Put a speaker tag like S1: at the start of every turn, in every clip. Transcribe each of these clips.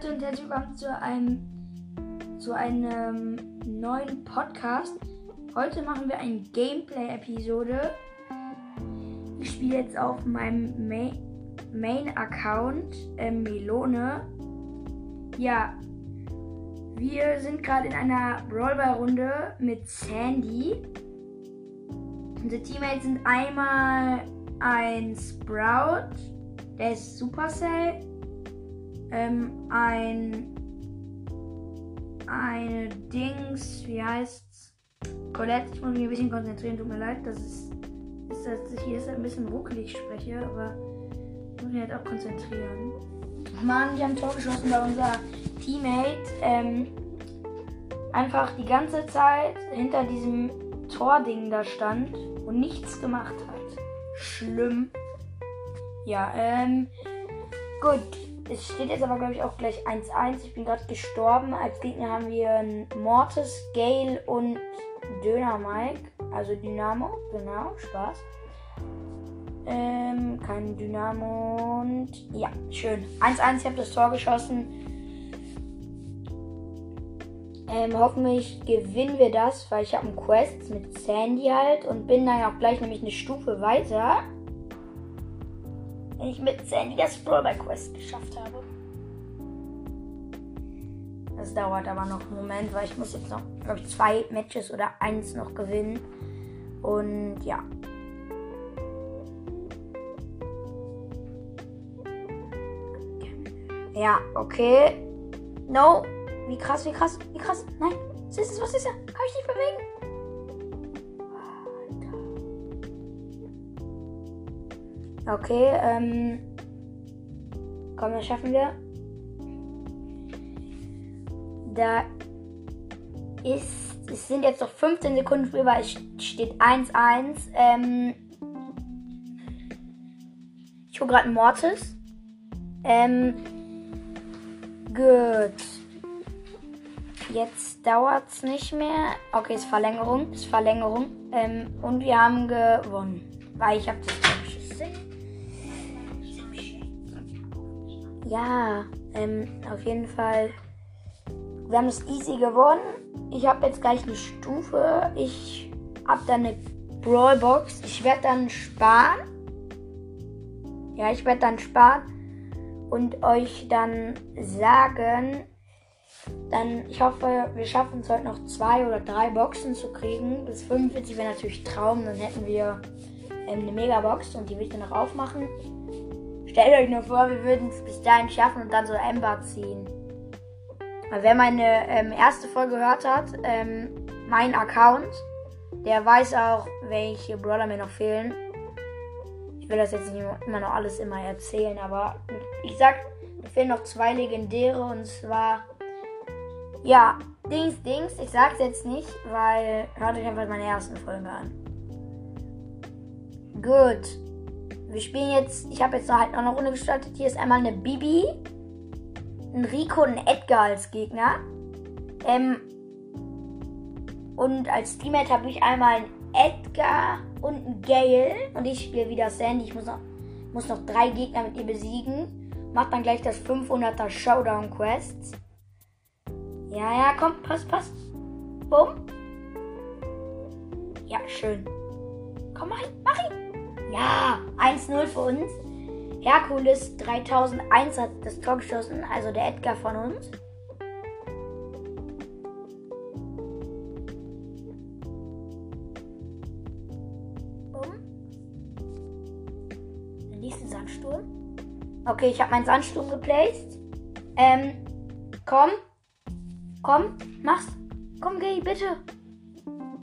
S1: Leute und herzlich willkommen zu einem, zu einem neuen Podcast. Heute machen wir eine Gameplay-Episode. Ich spiele jetzt auf meinem Main-Account äh, Melone. Ja, wir sind gerade in einer Rollball-Runde mit Sandy. Unsere Teammates sind einmal ein Sprout, der ist Supercell ähm, ein eine Dings, wie heißt's? Colette, ich muss mich ein bisschen konzentrieren, tut mir leid, das ist, ist dass ich hier ein bisschen ruckelig spreche, aber ich muss mich halt auch konzentrieren. Mann, die haben Tor geschossen, weil unser Teammate ähm, einfach die ganze Zeit hinter diesem Tording da stand und nichts gemacht hat. Schlimm. Ja, ähm, gut. Es steht jetzt aber, glaube ich, auch gleich 1-1. Ich bin gerade gestorben. Als Gegner haben wir Mortis, Gale und Döner Mike. Also Dynamo. Genau, Spaß. Ähm, kein Dynamo und ja, schön. 1-1, ich habe das Tor geschossen. Ähm, hoffentlich gewinnen wir das, weil ich habe einen Quest mit Sandy halt und bin dann auch gleich nämlich eine Stufe weiter wenn ich mit Sandy das Brawler Quest geschafft habe. Das dauert aber noch einen Moment, weil ich muss jetzt noch, glaube ich, zwei Matches oder eins noch gewinnen. Und ja. Ja, okay. No. Wie krass, wie krass, wie krass. Nein. Was ist es? Was ist er? Kann ich nicht bewegen? Okay, ähm. Komm, das schaffen wir. Da ist. Es sind jetzt noch 15 Sekunden Spielbar. Es steht 1-1. Ähm. Ich hole gerade Mortis. Ähm. Gut. Jetzt dauert es nicht mehr. Okay, ist Verlängerung. Ist Verlängerung. Ähm, und wir haben gewonnen. Weil ich habe das Ja, ähm, auf jeden Fall. Wir haben es easy gewonnen. Ich habe jetzt gleich eine Stufe. Ich habe dann eine Brawlbox. Ich werde dann sparen. Ja, ich werde dann sparen und euch dann sagen, dann, ich hoffe, wir schaffen es heute noch zwei oder drei Boxen zu kriegen. Bis 45 wäre natürlich Traum. Dann hätten wir ähm, eine Megabox und die will ich dann noch aufmachen. Stellt euch nur vor, wir würden es bis dahin schaffen und dann so Ember ziehen. wer meine ähm, erste Folge gehört hat, ähm, mein Account, der weiß auch, welche Brawler mir noch fehlen. Ich will das jetzt nicht immer noch alles immer erzählen, aber ich sag, mir fehlen noch zwei legendäre und zwar, ja, Dings, Dings. Ich sag's jetzt nicht, weil hört euch einfach meine ersten Folge an. Gut. Wir spielen jetzt, ich habe jetzt halt noch eine Runde gestartet. Hier ist einmal eine Bibi, ein Rico und ein Edgar als Gegner. Ähm, und als Teammate habe ich einmal einen Edgar und einen Gale. Und ich spiele wieder Sandy. Ich muss noch, muss noch drei Gegner mit ihr besiegen. Macht dann gleich das 500er Showdown Quest. Ja, ja, komm, passt, passt. Bumm. Ja, schön. Komm, mach ihn, mach ihn. Ja, 1-0 für uns. Herkules 3001 hat das Tor geschossen, also der Edgar von uns. Um. Der nächste Sandsturm. Okay, ich habe meinen Sandsturm geplaced. Ähm, komm. Komm, mach's. Komm, geh, bitte.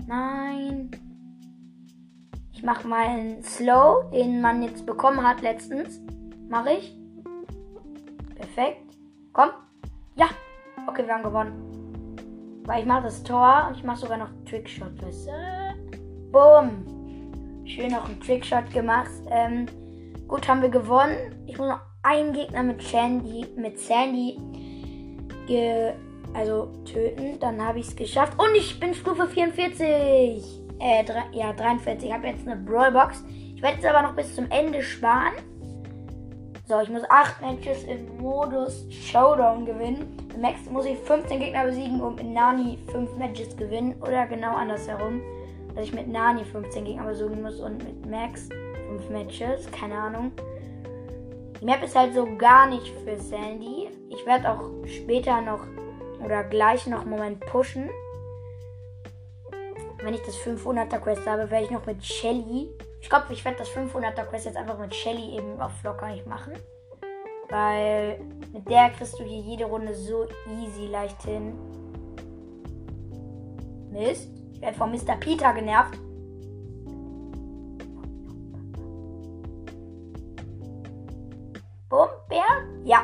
S1: Nein. Ich mache mal einen Slow, den man jetzt bekommen hat letztens. Mache ich. Perfekt. Komm. Ja. Okay, wir haben gewonnen. Weil ich mache das Tor und ich mache sogar noch Trickshot. Boom. Schön noch einen Trickshot gemacht. Ähm, gut, haben wir gewonnen. Ich muss noch einen Gegner mit Sandy, mit Sandy ge, also töten. Dann habe ich es geschafft. Und ich bin Stufe 44. Äh, drei, ja, 43. Ich habe jetzt eine Brawlbox. Ich werde jetzt aber noch bis zum Ende sparen. So, ich muss 8 Matches im Modus Showdown gewinnen. Im Max muss ich 15 Gegner besiegen und mit Nani 5 Matches gewinnen. Oder genau andersherum. Dass ich mit Nani 15 Gegner besiegen muss und mit Max 5 Matches. Keine Ahnung. Die Map ist halt so gar nicht für Sandy. Ich werde auch später noch oder gleich noch einen Moment pushen. Wenn ich das 500er Quest habe, werde ich noch mit Shelly ich glaube, ich werde das 500er Quest jetzt einfach mit Shelly eben auf locker nicht machen. Weil mit der kriegst du hier jede Runde so easy leicht hin. Mist. Ich werde von Mr. Peter genervt. Bumm, Bär? Ja.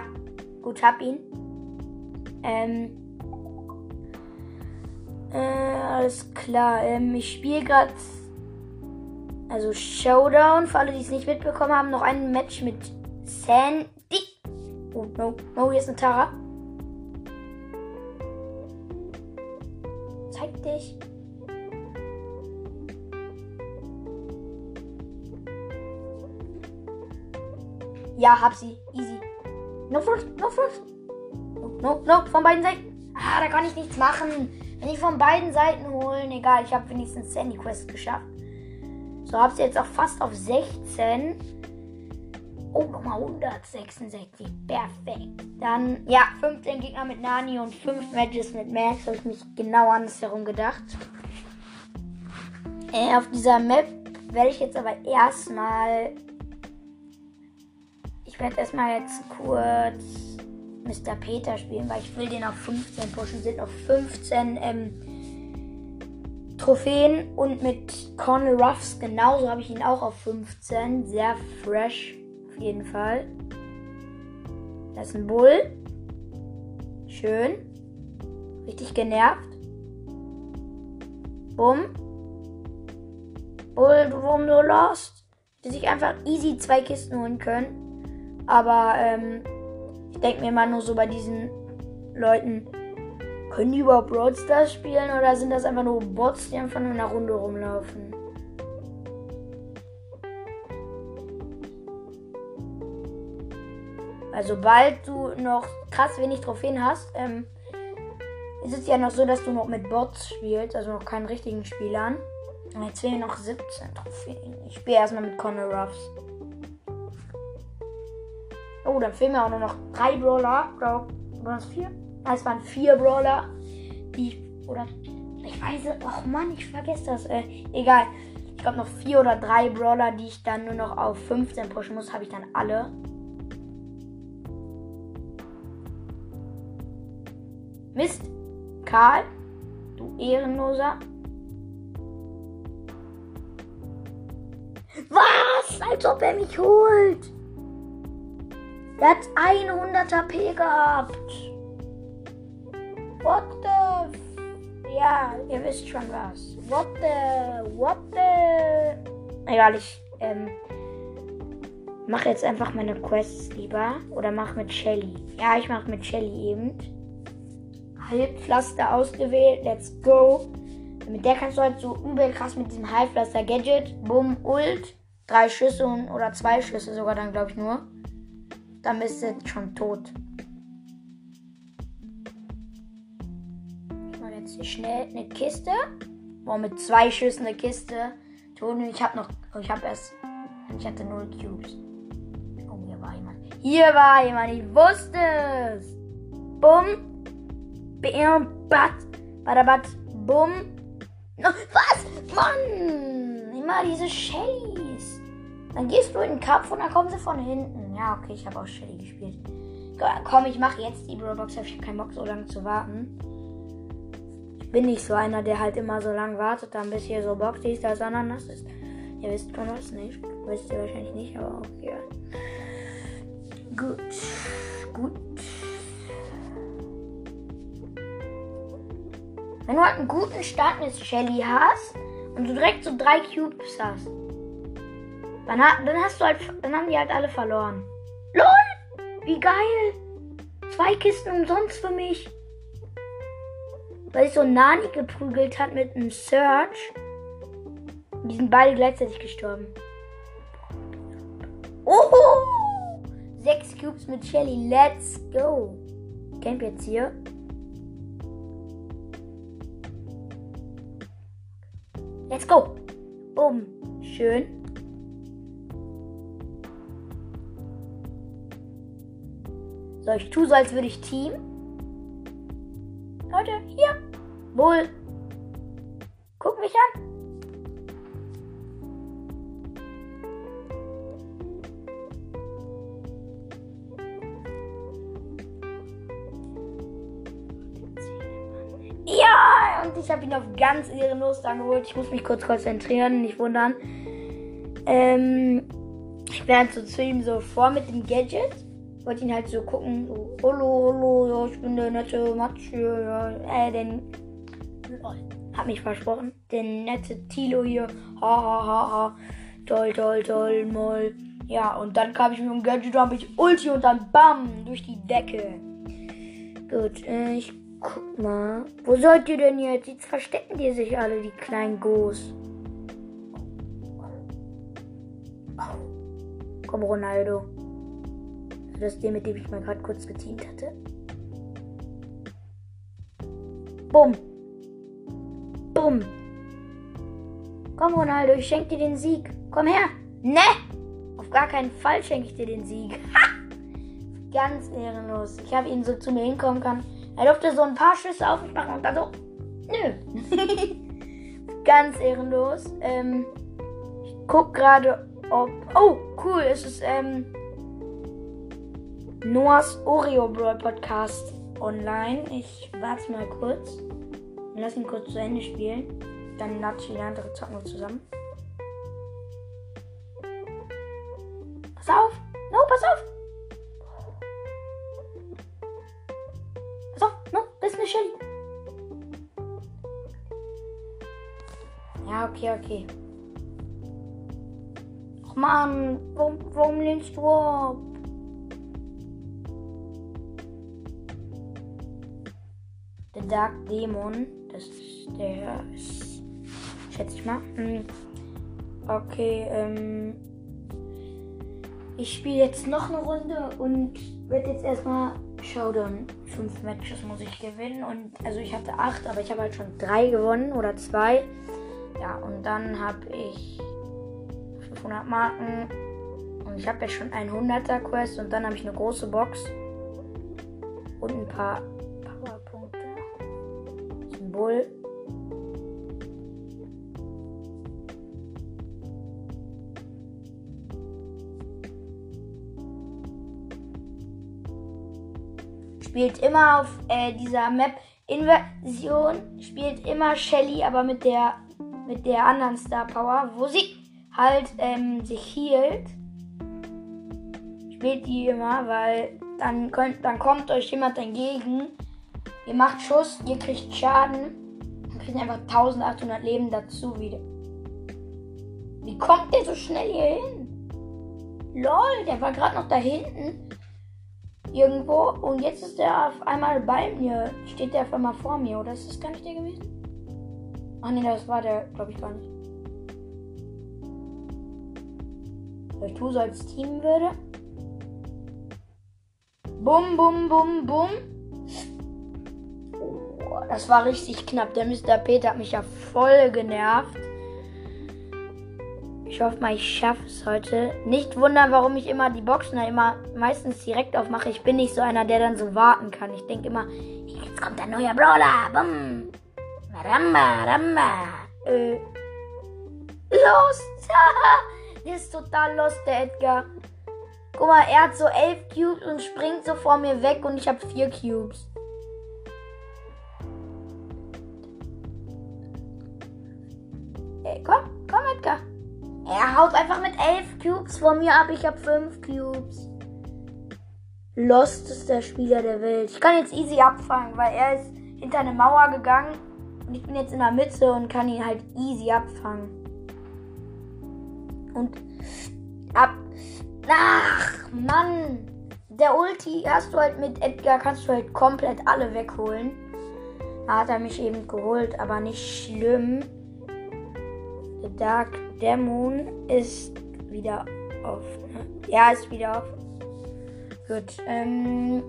S1: Gut, hab ihn. Ähm. Alles klar. Ähm, ich spiele gerade also Showdown, für alle, die es nicht mitbekommen haben, noch ein Match mit Sandy. Oh, no, no, hier ist eine Tara. Zeig dich. Ja, hab sie. Easy. No first, no. No, no, no, von beiden Seiten. Ah, da kann ich nichts machen. Wenn ich von beiden Seiten holen, egal, ich habe wenigstens Sandy Quest geschafft. So, habe sie jetzt auch fast auf 16. Oh, nochmal 166. Perfekt. Dann, ja, 15 Gegner mit Nani und 5 Matches mit Max. Habe ich mich genau andersherum gedacht. Äh, auf dieser Map werde ich jetzt aber erstmal. Ich werde erstmal jetzt kurz Mr. Peter spielen, weil ich will den auf 15 pushen. Sind auf 15 ähm, Trophäen und mit Cornel Ruffs genauso habe ich ihn auch auf 15. Sehr fresh auf jeden Fall. Das ist ein Bull. Schön. Richtig genervt. Bumm. Bull, warum du lost? Hätte sich einfach easy zwei Kisten holen können. Aber ähm, denke mir mal nur so bei diesen Leuten, können die überhaupt Brawl Stars spielen oder sind das einfach nur Bots, die einfach nur in einer Runde rumlaufen? Also sobald du noch krass wenig Trophäen hast, ähm, ist es ja noch so, dass du noch mit Bots spielst, also noch keinen richtigen Spielern. Und jetzt fehlen noch 17 Trophäen. Ich spiele erstmal mit Connor Ruffs. Oh, dann fehlen mir auch nur noch drei Brawler. Glaub, waren es vier? Es waren vier Brawler, die oder ich weiß, oh Mann, ich vergesse das. Äh, egal. Ich glaube noch vier oder drei Brawler, die ich dann nur noch auf 15 pushen muss, habe ich dann alle. Mist. Karl, du Ehrenloser. Was? Als ob er mich holt. Er hat 100 HP gehabt. What the... Ja, ihr wisst schon was. What the... What the... Egal, ich ähm, mache jetzt einfach meine Quests lieber. Oder mach mit Shelly. Ja, ich mache mit Shelly eben. Heilpflaster ausgewählt. Let's go. Mit der kannst du halt so übel krass mit diesem Heilpflaster-Gadget. Bumm, Ult. Drei Schüsse oder zwei Schüsse sogar dann, glaube ich, nur. Dann bist du schon tot. jetzt hier schnell eine Kiste. Boah, mit zwei Schüssen eine Kiste. Toni, ich habe noch. Ich habe erst. Ich hatte null Cubes. Oh, hier war jemand. Hier war jemand. Ich wusste es. Bumm. Bam. Bat. Badabat. Bumm. Was? Mann. Immer diese Shellys. Dann gehst du in den Kampf und dann kommen sie von hinten. Ja, okay, ich habe auch Shelly gespielt. Komm, ich mache jetzt die Bro-Box. Ich habe keinen Bock, so lange zu warten bin nicht so einer, der halt immer so lange wartet, dann bis hier so Box ist, dass Ananas ist. Ihr wisst schon was nicht. Wisst ihr wahrscheinlich nicht, aber ja. Gut. Gut. Wenn du halt einen guten Start mit Shelly hast und du direkt so drei Cubes hast, dann, dann hast du halt, dann haben die halt alle verloren. LOL! Wie geil! Zwei Kisten umsonst für mich weil sich so Nani geprügelt hat mit einem Search. Die sind beide gleichzeitig gestorben. Oh! 6 Cubes mit Shelly. Let's go. Camp jetzt hier. Let's go. Bumm. Schön. So, ich tue so, als würde ich Team. Leute, hier. Wohl. Guck mich an. Ja, und ich habe ihn auf ganz ehrenlos dann geholt. Ich muss mich kurz konzentrieren, nicht wundern. Ähm, ich bin so zu ihm so vor mit dem Gadget. Wollte ihn halt so gucken, so, hallo, hallo, ja, ich bin der nette Matsch, ja, äh, den, hab mich versprochen, der nette Tilo hier, ha, ha, ha, ha, toll, toll, toll, moll. Ja, und dann kam ich mit dem Gadget, hab ich Ulti und dann BAM, durch die Decke. Gut, äh, ich guck mal, wo seid ihr denn jetzt? Jetzt verstecken die sich alle, die kleinen Goos. Komm, Ronaldo. Das ist der, mit dem ich mal gerade kurz geteamt hatte. Bumm. Bumm. Komm, Ronaldo, ich schenke dir den Sieg. Komm her. Ne? Auf gar keinen Fall schenke ich dir den Sieg. Ganz ehrenlos. Ich habe ihn so zu mir hinkommen kann. Er durfte so ein paar Schüsse auf mich machen und dann so. Nö. Ganz ehrenlos. Ähm, ich guck gerade, ob. Oh, cool. Es ist ähm, Noahs Oreo Brawl Podcast online. Ich warte mal kurz. Lass ihn kurz zu Ende spielen. Dann lade ich wieder andere zocken wir zusammen. Pass auf! No, pass auf! Pass auf! No, das ist eine Shelly. Ja, okay, okay. Och Mann, warum, warum lehnst du ab? Dark Demon, das ist der, schätze ich mal. Hm. Okay, ähm, ich spiele jetzt noch eine Runde und werde jetzt erstmal Showdown. Fünf Matches muss ich gewinnen und also ich hatte acht, aber ich habe halt schon drei gewonnen oder zwei. Ja, und dann habe ich 500 Marken und ich habe jetzt schon ein 100er Quest und dann habe ich eine große Box und ein paar. Symbol. Spielt immer auf äh, dieser Map Inversion, spielt immer Shelly, aber mit der mit der anderen Star Power, wo sie halt ähm, sich healt. Spielt die immer, weil dann, könnt, dann kommt euch jemand entgegen. Ihr macht Schuss, ihr kriegt Schaden und kriegt einfach 1800 Leben dazu wieder. Wie kommt der so schnell hier hin? Lol, der war gerade noch da hinten. Irgendwo. Und jetzt ist der auf einmal bei mir. Steht der auf einmal vor mir. Oder ist das gar nicht der gewesen? Ach nee, das war der, glaube ich, gar nicht. So, ich tue so als Team würde. Bum, bum, bum, bum. Oh, das war richtig knapp. Der Mr. Peter hat mich ja voll genervt. Ich hoffe mal, ich schaffe es heute. Nicht wundern, warum ich immer die Boxen da immer meistens direkt aufmache. Ich bin nicht so einer, der dann so warten kann. Ich denke immer, jetzt kommt ein neuer Brawler. Bum. Ramba, Ramba. Äh. Los. der ist total lost, der Edgar. Guck mal, er hat so elf Cubes und springt so vor mir weg und ich habe vier Cubes. Ey, komm, komm, Edgar. Er haut einfach mit elf Cubes vor mir ab. Ich habe fünf Cubes. Lost ist der Spieler der Welt. Ich kann jetzt easy abfangen, weil er ist hinter eine Mauer gegangen. Und ich bin jetzt in der Mitte und kann ihn halt easy abfangen. Und ab. Ach, Mann. Der Ulti hast du halt mit Edgar, kannst du halt komplett alle wegholen. Da hat er mich eben geholt, aber nicht schlimm. Dark Demon ist wieder auf. Ne? Ja, ist wieder auf. Gut. Ähm.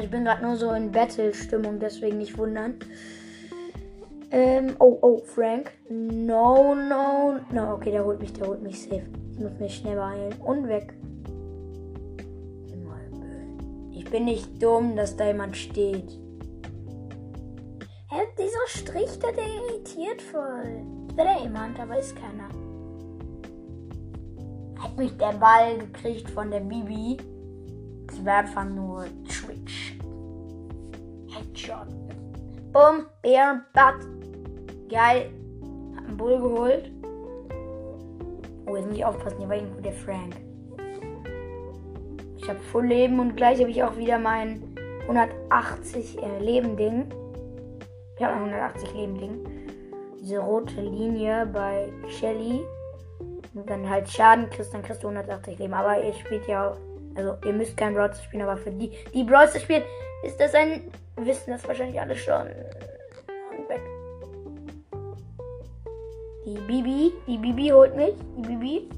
S1: Ich bin gerade nur so in Battle-Stimmung, deswegen nicht wundern. Ähm, oh, oh, Frank. No, no, no. Okay, der holt mich, der holt mich safe. Ich muss mich schnell beeilen. Und weg. Ich bin nicht dumm, dass da jemand steht. Hä, dieser Strich, der, irritiert voll. Ich wäre jemand, aber ist keiner. Hat mich der Ball gekriegt von der Bibi. Wäre einfach nur Twitch. Headshot. Boom, Bär, Butt. Geil. Hab einen Bull geholt. Oh, jetzt muss ich aufpassen. Hier war irgendwo der Frank. Ich habe Full Leben und gleich habe ich auch wieder mein 180 äh, Leben Ding. Ich habe ein 180 Leben Ding. Diese rote Linie bei Shelly. Und dann halt Schaden kriegst, dann kriegst du 180 Leben. Aber ihr spielt ja. Also ihr müsst kein Brawl spielen, aber für die, die Brawl spielen, ist das ein. Wissen das wahrscheinlich alle schon. Die Bibi, die Bibi holt mich. Die Bibi.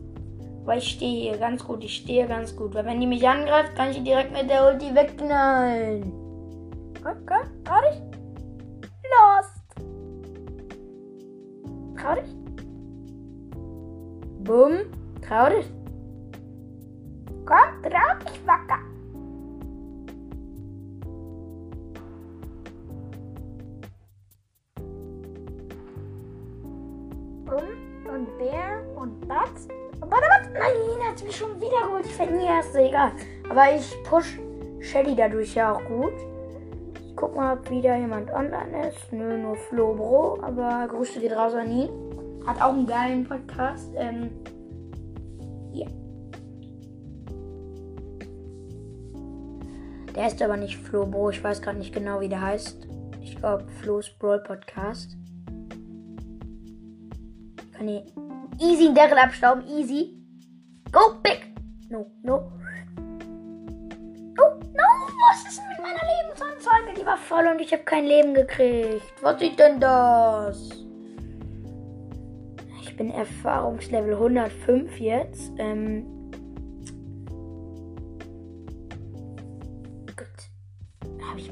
S1: Weil ich stehe hier ganz gut. Ich stehe ganz gut. Weil wenn die mich angreift, kann ich die direkt mit der Ulti wegknallen. Komm, komm, trau dich. Lost. Trau dich. Bumm. Trau dich. Komm, trau dich, Wacker. und Bär und Batz. Und warte, warte, nein, hat mich schon wieder geholt. Ich fände nie erst, egal. Aber ich push Shelly dadurch ja auch gut. Ich guck mal, ob wieder jemand online ist. Nö, nur Flo Bro. Aber Grüße geht raus an ihn. Hat auch einen geilen Podcast. Ähm, Der ist aber nicht Flo Bro. Ich weiß gerade nicht genau, wie der heißt. Ich glaube, Flo's Brawl Podcast. Kann ich easy einen Daryl abstauben. Easy. Go, big. No, no. Oh, no. Was ist denn mit meiner Lebensanzeige? Die war voll und ich habe kein Leben gekriegt. Was ist denn das? Ich bin Erfahrungslevel 105 jetzt. Ähm.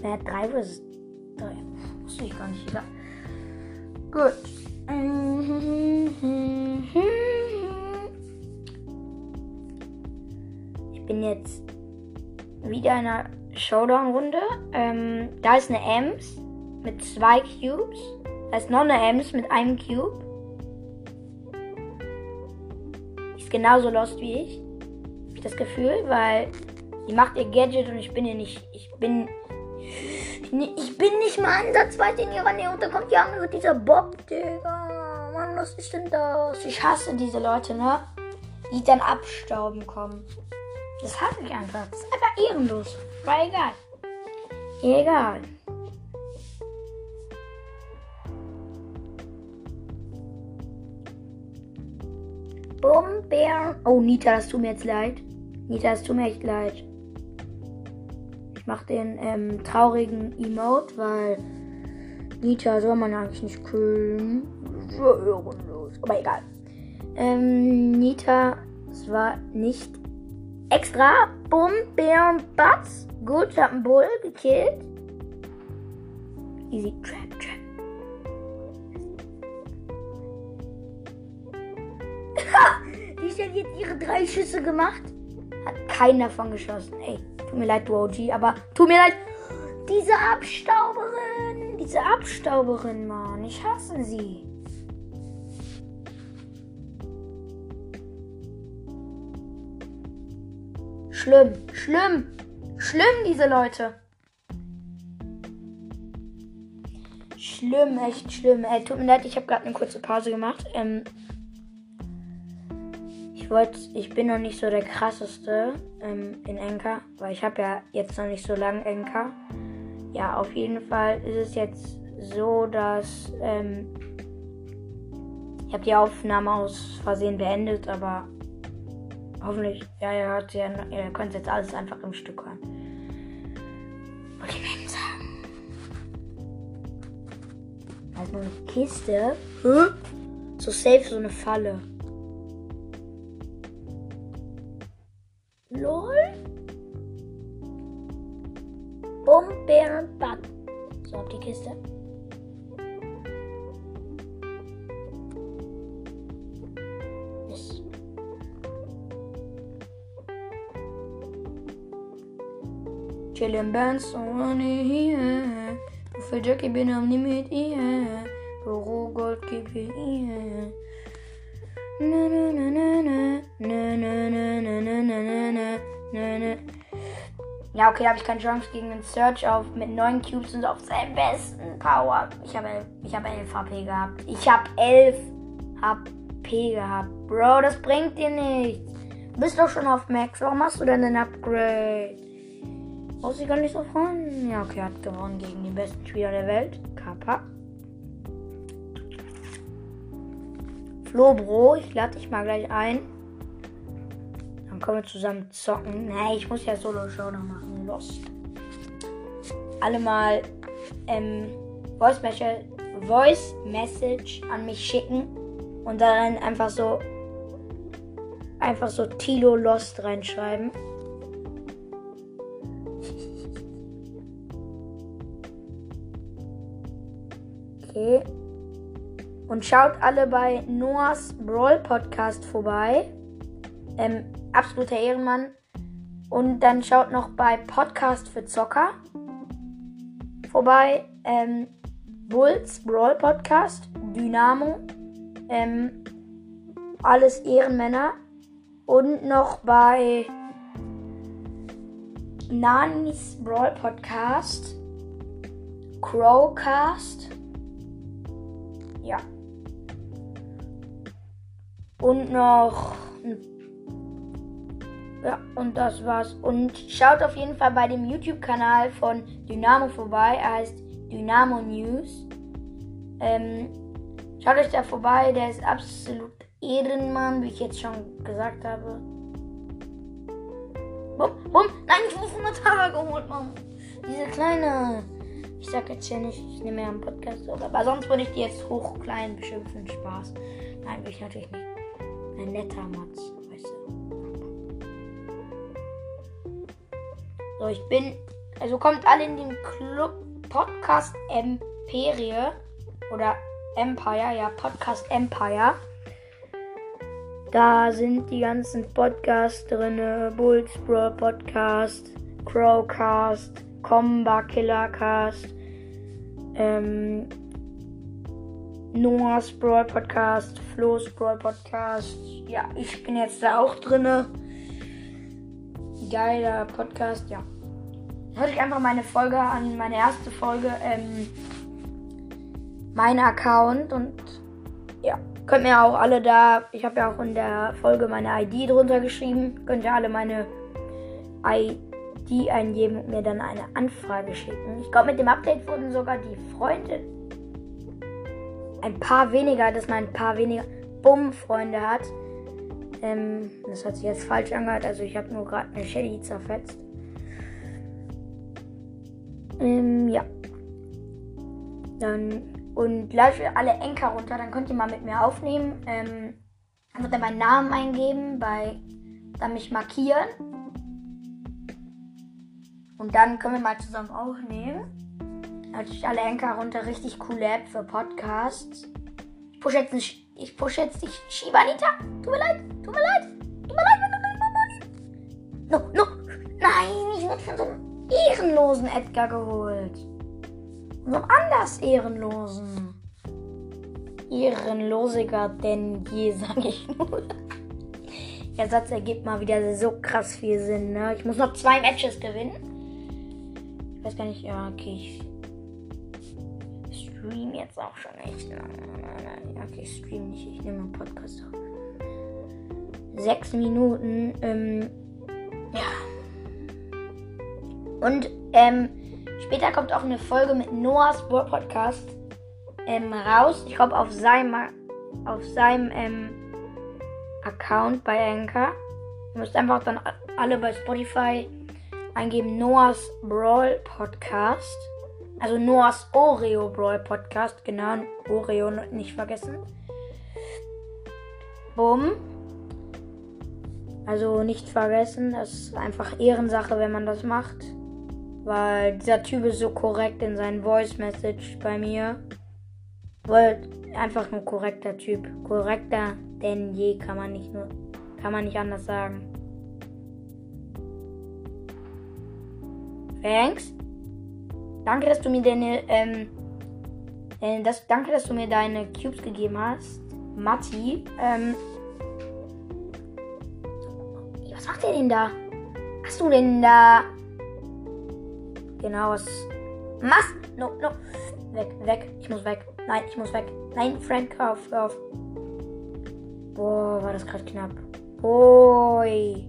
S1: Mehr 3 vs 3? Wusste ich gar nicht. Egal. Gut. Ich bin jetzt wieder in einer Showdown-Runde. Ähm, da ist eine Ems mit zwei Cubes. Da ist noch eine Ems mit einem Cube. Die ist genauso lost wie ich. Hab ich das Gefühl, weil die macht ihr Gadget und ich bin hier nicht. Ich bin ich bin nicht mal ansatzweise in ihrer Nähe und da kommt die andere, dieser Bob, Digga. Mann, was ist denn das? Ich hasse diese Leute, ne? Die dann abstauben kommen. Das hasse ich einfach. Das ist einfach ehrenlos. War egal. Egal. Bär. Oh, Nita, das tut mir jetzt leid. Nita, das tut mir echt leid. Ich mache den ähm, traurigen Emote, weil Nita soll man eigentlich nicht kühlen. Aber egal. Ähm, Nita, es war nicht extra. Bumm, Bär Batz. Gut, ich hab einen Bull gekillt. Easy Trap, Trap. Die ja jetzt ihre drei Schüsse gemacht. Hat keinen davon geschossen. Ey. Tut mir leid, du OG, aber tut mir leid. Diese Abstauberin. Diese Abstauberin, Mann. Ich hasse sie. Schlimm, schlimm, schlimm, diese Leute. Schlimm, echt schlimm. Ey, tut mir leid, ich habe gerade eine kurze Pause gemacht. Ähm, ich wollte, ich bin noch nicht so der krasseste ähm, in Enka, weil ich habe ja jetzt noch nicht so lange Enka. Ja, auf jeden Fall ist es jetzt so, dass ähm, Ich habe die Aufnahme aus Versehen beendet, aber hoffentlich, ja, ihr hört ja, ihr könnt jetzt alles einfach im Stück hören. Wollte ich mal sagen. Also eine Kiste. Hä? So safe, so eine Falle. LOL? Bombeerenbad. So, auf die Kiste. Yes. Chillin' Bands ohne hier. Für Jackie bin ich nie mit ihr. Büro Gold gebe ich ihr ja, okay, habe ich keine Chance gegen den Search auf mit 9 Cubes und auf seinem besten Power. Ich habe ich hab 11 HP gehabt. Ich habe 11 HP gehabt. Bro, das bringt dir nichts. Du bist doch schon auf Max. Warum machst du denn ein Upgrade? Muss ich gar nicht so freuen. Ja, okay, hat gewonnen gegen den besten Spieler der Welt. Kappa. Flo, Bro, ich lade dich mal gleich ein. Dann können wir zusammen zocken. Nee, ich muss ja Solo-Show noch machen. Lost. Alle mal ähm, Voice, Message, Voice Message an mich schicken und dann einfach so einfach so Tilo Lost reinschreiben. Okay. Und schaut alle bei Noahs Brawl Podcast vorbei. Ähm, absoluter Ehrenmann. Und dann schaut noch bei Podcast für Zocker vorbei. Ähm, Bulls Brawl Podcast, Dynamo, ähm, alles Ehrenmänner. Und noch bei Nanis Brawl Podcast, Crowcast. Ja. Und noch ja, und das war's. Und schaut auf jeden Fall bei dem YouTube-Kanal von Dynamo vorbei. Er heißt Dynamo News. Ähm, schaut euch da vorbei. Der ist absolut Ehrenmann, wie ich jetzt schon gesagt habe. Bumm, bumm. Nein, ich muss 100 Tage geholt, Mann. Diese kleine. Ich sag jetzt ja nicht, ich nehme ja einen Podcast auf. Aber sonst würde ich die jetzt hoch klein beschimpfen. Spaß. Nein, will ich natürlich nicht. Ein netter Matz. So, ich bin. Also kommt alle in den Club Podcast Emperie. Oder Empire, ja, Podcast Empire. Da sind die ganzen Podcasts drin. Bulls Brawl Podcast, Crowcast, Comba Killercast, ähm, Noah's Brawl Podcast, Flo's Brawl Podcast. Ja, ich bin jetzt da auch drinne. Geiler Podcast, ja. Hört euch einfach meine Folge an, meine erste Folge, ähm, mein Account und ja, könnt mir auch alle da, ich habe ja auch in der Folge meine ID drunter geschrieben, könnt ihr alle meine ID eingeben und mir dann eine Anfrage schicken. Ich glaube, mit dem Update wurden sogar die Freunde ein paar weniger, dass man ein paar weniger Bumm-Freunde hat. Ähm, das hat sich jetzt falsch angehört, also ich habe nur gerade eine Shelly zerfetzt. Ähm, ja. Dann, und ladet alle Enker runter, dann könnt ihr mal mit mir aufnehmen. Ähm, dann wird er meinen Namen eingeben, bei, dann mich markieren. Und dann können wir mal zusammen aufnehmen. Natürlich alle Enker runter, richtig coole App für Podcasts. Ich push jetzt, nicht, ich push jetzt dich, Shibanita. Tut mir leid, tut mir leid, tut mir leid, mir leid. No, no, nein, ich wurde von so einem ehrenlosen Edgar geholt. Und so einem anders ehrenlosen. Ehrenlosiger denn je, sag ich nur. Der Satz ergibt mal wieder so krass viel Sinn, ne? Ich muss noch zwei Matches gewinnen. Ich weiß gar nicht, ja, okay, ich stream jetzt auch schon echt lange. Okay, ich stream nicht, ich nehme einen Podcast auf. Sechs Minuten, ähm, ja. Und, ähm, später kommt auch eine Folge mit Noahs Podcast ähm, raus. Ich glaube auf seinem auf seinem ähm, Account bei Anchor. Ihr müsst einfach dann alle bei Spotify eingeben Noahs Brawl Podcast. Also Noahs Oreo Brawl Podcast, genau. Oreo nicht vergessen. Bumm. Also nicht vergessen, das ist einfach Ehrensache, wenn man das macht. Weil dieser Typ ist so korrekt in seinen Voice Message bei mir. Weil einfach nur korrekter Typ. Korrekter denn je kann man nicht nur, kann man nicht anders sagen. Thanks. Danke, dass du mir deine, ähm, äh, das, danke, dass du mir deine Cubes gegeben hast. Matti, ähm, was macht der denn da? Hast du denn da? Genau, was machst? No, no. Weg, weg. Ich muss weg. Nein, ich muss weg. Nein, Frank, auf, auf. Boah, war das gerade knapp. Boy.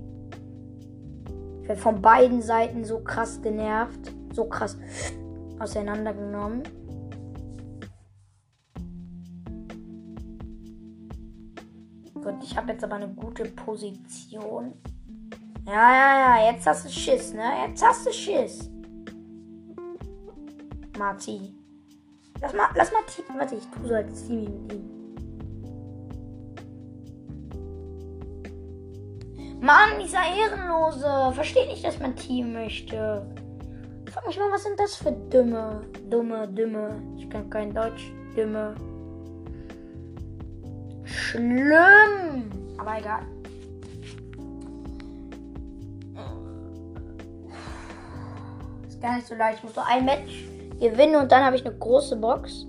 S1: Ich werde von beiden Seiten so krass genervt. So krass auseinandergenommen. Gut, ich habe jetzt aber eine gute Position. Ja, ja, ja, jetzt hast du Schiss, ne? Jetzt hast du Schiss. Marti. Lass mal, lass mal. Warte, ich tue so als Team mit ihm. Mann, dieser Ehrenlose. Versteht nicht, dass man Team möchte. Frag mich mal, was sind das für dumme, dumme, dumme. Ich kann kein Deutsch. Dumme. Schlimm. Aber egal. Ist gar nicht so leicht. Ich muss nur ein Match gewinnen und dann habe ich eine große Box.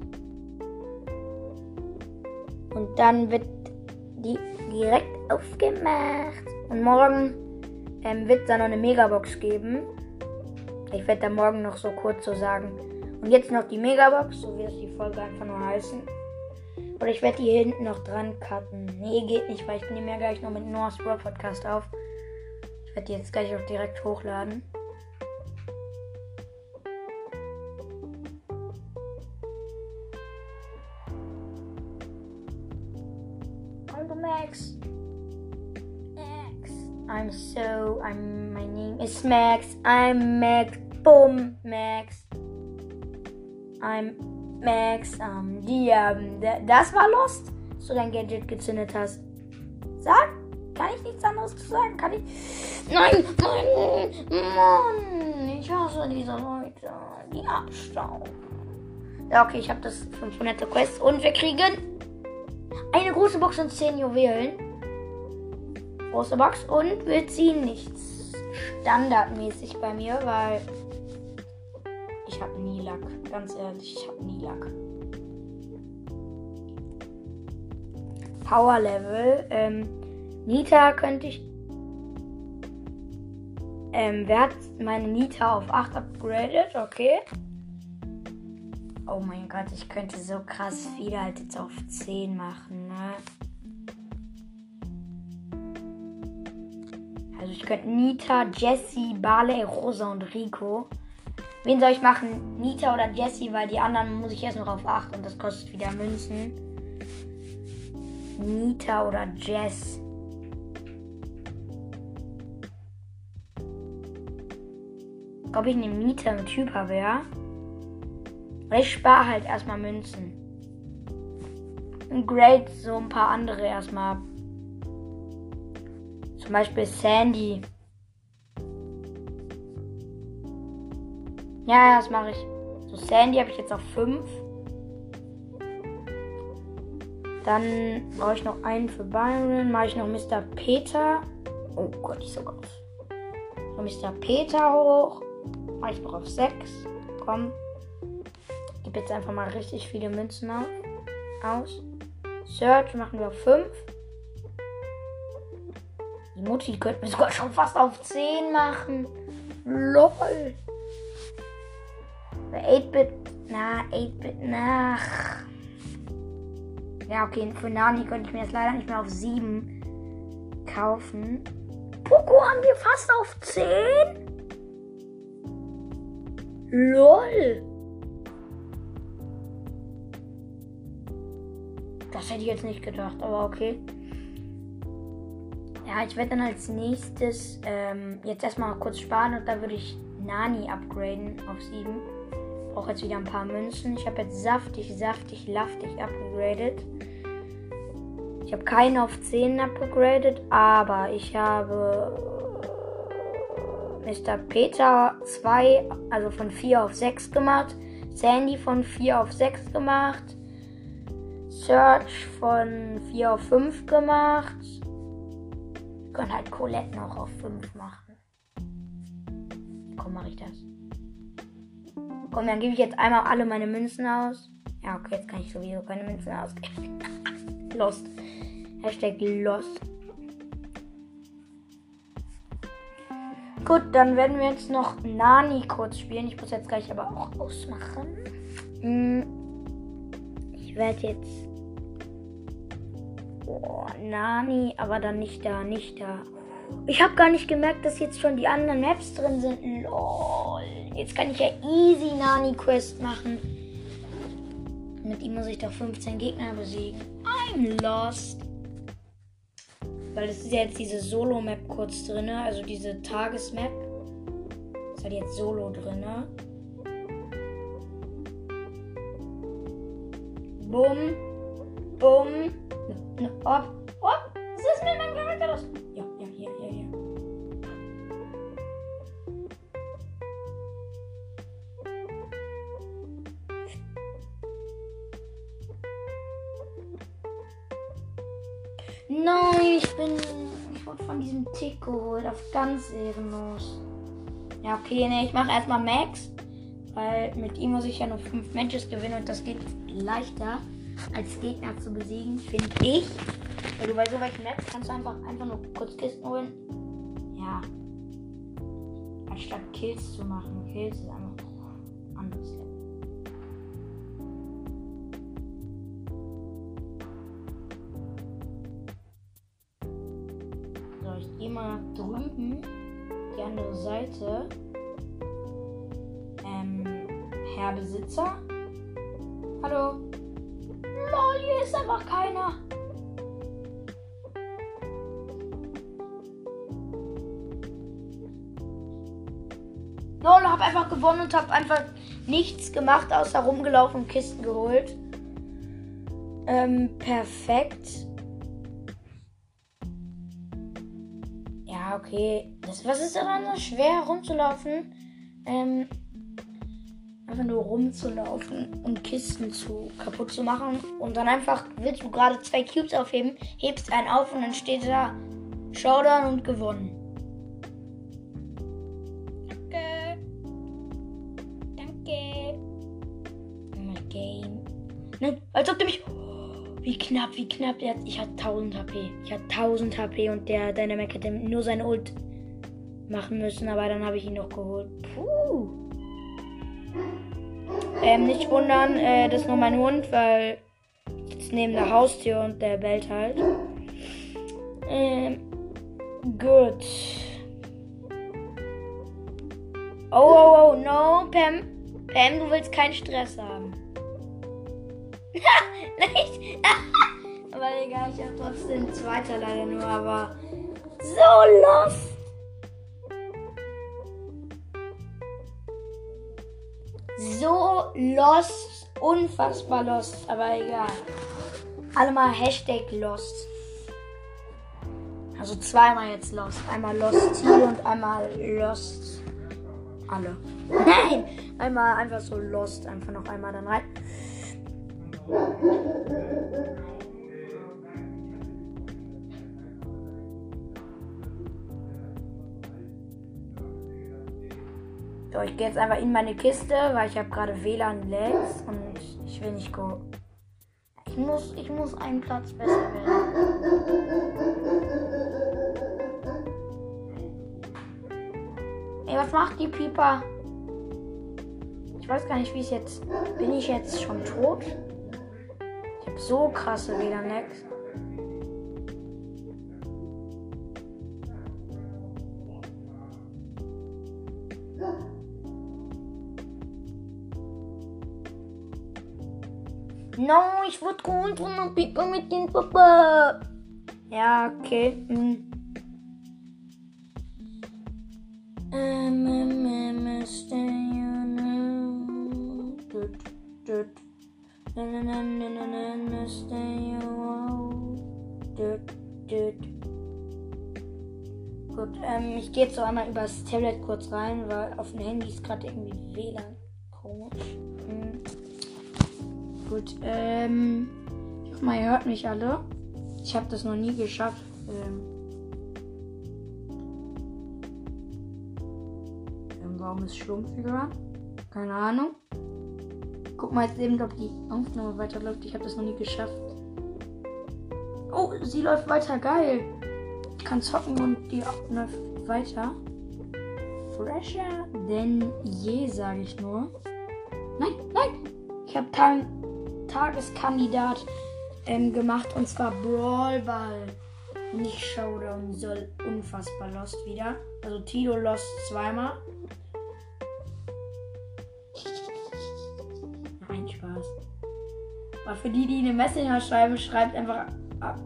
S1: Und dann wird die direkt aufgemacht. Und morgen ähm, wird es dann noch eine Megabox geben. Ich werde da morgen noch so kurz so sagen. Und jetzt noch die Megabox, so wird die Folge einfach nur heißen. Oder ich werde die hier hinten noch dran cutten. Nee, geht nicht, weil ich nehme ja gleich noch mit Noah's Bro Podcast auf. Ich werde die jetzt gleich auch direkt hochladen. Max. Max. I'm so, I'm, is Max. I'm Max. Boom, Max. I'm Max. Um, die, ähm, das war Lost, du dein Gadget gezündet hast. Sag, kann ich nichts anderes zu sagen? Kann ich? Nein, Mann, Mann, ich hasse diese Leute, die abstauben. Ja, okay, ich habe das 500. Quest und wir kriegen eine große Box und 10 Juwelen. Große Box und wir ziehen nichts standardmäßig bei mir, weil ich habe nie Lack. Ganz ehrlich, ich habe nie Lack. Power Level. Ähm, Nita könnte ich. Ähm, wer hat meine Nita auf 8 upgraded? Okay. Oh mein Gott, ich könnte so krass viele halt jetzt auf 10 machen, ne? Also ich könnte Nita, Jessie, Barley, Rosa und Rico. Wen soll ich machen? Nita oder Jessie? Weil die anderen muss ich erst noch auf 8 und das kostet wieder Münzen. Nita oder Jess? Glaube, ich nehme Nita mit Hyperbär. Weil ich spare halt erstmal Münzen. Und grade so ein paar andere erstmal ab. Zum Beispiel Sandy. Ja, das mache ich. So, Sandy habe ich jetzt auf 5. Dann brauche ich noch einen für Byron. Mache ich noch Mr. Peter. Oh Gott, ich so groß. So, Mr. Peter hoch. Mache ich noch auf 6. Komm. Gib jetzt einfach mal richtig viele Münzen aus. Search machen wir auf 5. Die Mutti könnte mir sogar schon fast auf 10 machen. LOL. Bei 8-Bit. Na, 8-Bit. Na. Ja, okay. Für Nani könnte ich mir jetzt leider nicht mehr auf 7 kaufen. Poco haben wir fast auf 10? LOL. Das hätte ich jetzt nicht gedacht, aber okay. Ja, ich werde dann als nächstes ähm, jetzt erstmal kurz sparen und da würde ich Nani upgraden auf 7. Brauche jetzt wieder ein paar Münzen. Ich habe jetzt saftig, saftig, laftig upgradet. Ich habe keinen auf 10 upgradet, aber ich habe Mr. Peter 2, also von 4 auf 6 gemacht. Sandy von 4 auf 6 gemacht. Search von 4 auf 5 gemacht. Können halt Colette noch auf 5 machen. Komm, mache ich das. Komm, dann gebe ich jetzt einmal alle meine Münzen aus. Ja, okay, jetzt kann ich sowieso keine Münzen ausgeben. Lost. Hashtag Lost. Gut, dann werden wir jetzt noch Nani kurz spielen. Ich muss jetzt gleich aber auch ausmachen. Hm. Ich werde jetzt. Oh, Nani, aber dann nicht da, nicht da. Ich habe gar nicht gemerkt, dass jetzt schon die anderen Maps drin sind. Lol. Jetzt kann ich ja easy Nani Quest machen. Mit ihm muss ich doch 15 Gegner besiegen. I'm lost. Weil es ist ja jetzt diese Solo-Map kurz drin, also diese Tagesmap. Ist halt jetzt Solo drin. Bumm. Bumm. Hopp. Hopp. Was ist mit meinem Charakter los? Ja, ja, hier, hier, hier. Nein, ich bin. Ich wurde von diesem Tick geholt. Auf ganz ehrenlos. Ja, okay, ne, ich mache erstmal Max. Weil mit ihm muss ich ja nur 5 Matches gewinnen und das geht leichter als Gegner zu besiegen, finde ich. Weil du bei so welchen Maps kannst du einfach, einfach nur kurz Kisten holen. Ja. Anstatt Kills zu machen. Kills ist einfach anderes Level. So, ich gehe mal nach drüben. Die andere Seite. Ähm, Herr Besitzer. Hallo. Einfach keiner. Lol, hab einfach gewonnen und hab einfach nichts gemacht, außer rumgelaufen und Kisten geholt. Ähm, perfekt. Ja, okay. Das, was ist daran so schwer rumzulaufen? Ähm, einfach nur rumzulaufen und Kisten zu kaputt zu machen. Und dann einfach willst du gerade zwei Cubes aufheben, hebst einen auf und dann steht da Showdown und gewonnen. Danke. Danke. Mein Game. Nein, als ob der mich. Wie knapp, wie knapp. Der hat, ich hatte 1000 HP. Ich hatte 1000 HP und der Dynamic hätte nur seine Ult machen müssen, aber dann habe ich ihn noch geholt. Puh. Ähm, nicht wundern, äh, das ist nur mein Hund, weil jetzt neben der Haustür und der bellt halt. Ähm, gut. Oh, oh, oh, no, Pam. Pam, du willst keinen Stress haben. nicht? aber egal, ich habe trotzdem zweiter leider nur, aber so lost. So lost, unfassbar lost, aber egal. Alle mal Hashtag lost. Also zweimal jetzt lost. Einmal lost hier und einmal lost alle. Nein, einmal einfach so lost, einfach noch einmal dann rein. So, ich gehe jetzt einfach in meine Kiste, weil ich habe gerade WLAN-Lags und ich will nicht go. Ich muss, ich muss einen Platz besser werden. Ey, was macht die Pieper? Ich weiß gar nicht, wie es jetzt. Bin ich jetzt schon tot? Ich habe so krasse WLAN-Lags. No, ich wurde geholt von der Pippa mit dem Papa. Ja, okay. Hm. Um, um, um, stay dut. Gut, ähm, ich gehe jetzt so einmal übers Tablet kurz rein, weil auf dem Handy ist gerade irgendwie WLAN komisch. Gut, ähm, ich hoffe mal, ihr hört mich alle. Ich habe das noch nie geschafft. Ähm, warum ist schlumpfiger? Keine Ahnung. Guck mal jetzt eben, ob die Aufnahme weiterläuft. Ich habe das noch nie geschafft. Oh, sie läuft weiter. Geil. Ich kann zocken und die läuft weiter. Fresher denn je, sage ich nur. Nein, nein. Ich habe keinen Tageskandidat ähm, gemacht und zwar Brawl Ball. Nicht Showdown soll unfassbar lost wieder. Also Tito lost zweimal. Nein, Spaß. Aber für die, die eine Messenger schreiben, schreibt einfach ab.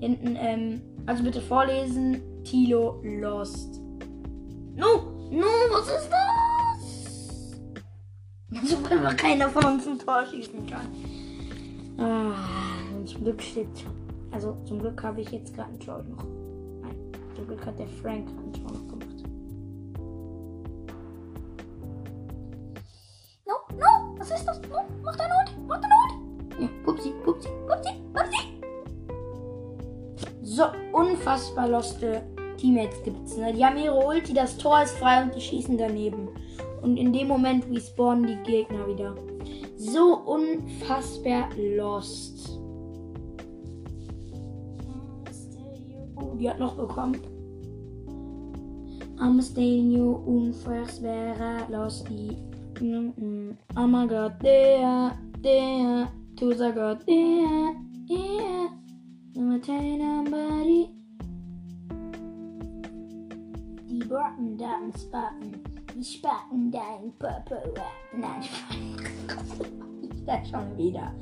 S1: Hinten, ähm, also bitte vorlesen. Tilo lost. No, no, was ist das? So, wenn keiner von uns ein Tor schießen kann. Ah, zum Glück steht. Also zum Glück habe ich jetzt gerade ein Tor noch. Nein, zum Glück hat der Frank ein Tor noch gemacht. No, no, was ist das? No, mach deine Ult, mach deine Ult. Ja, pupsi, pupsi, pupsi, pupsi. So, unfassbar loste Teammates gibt's. Ne? Die haben ihre Ulti, das Tor ist frei und die schießen daneben. Und in dem Moment respawnen die Gegner wieder. So unfassbar lost. Oh, die hat noch bekommen. I'm staying you unfassbar lost. Oh my god, there, there, to the god, there, yeah. No tell nobody. Die Brocken, Daten, Spaten. Spaten, dein Purple Nein, ich sag schon wieder.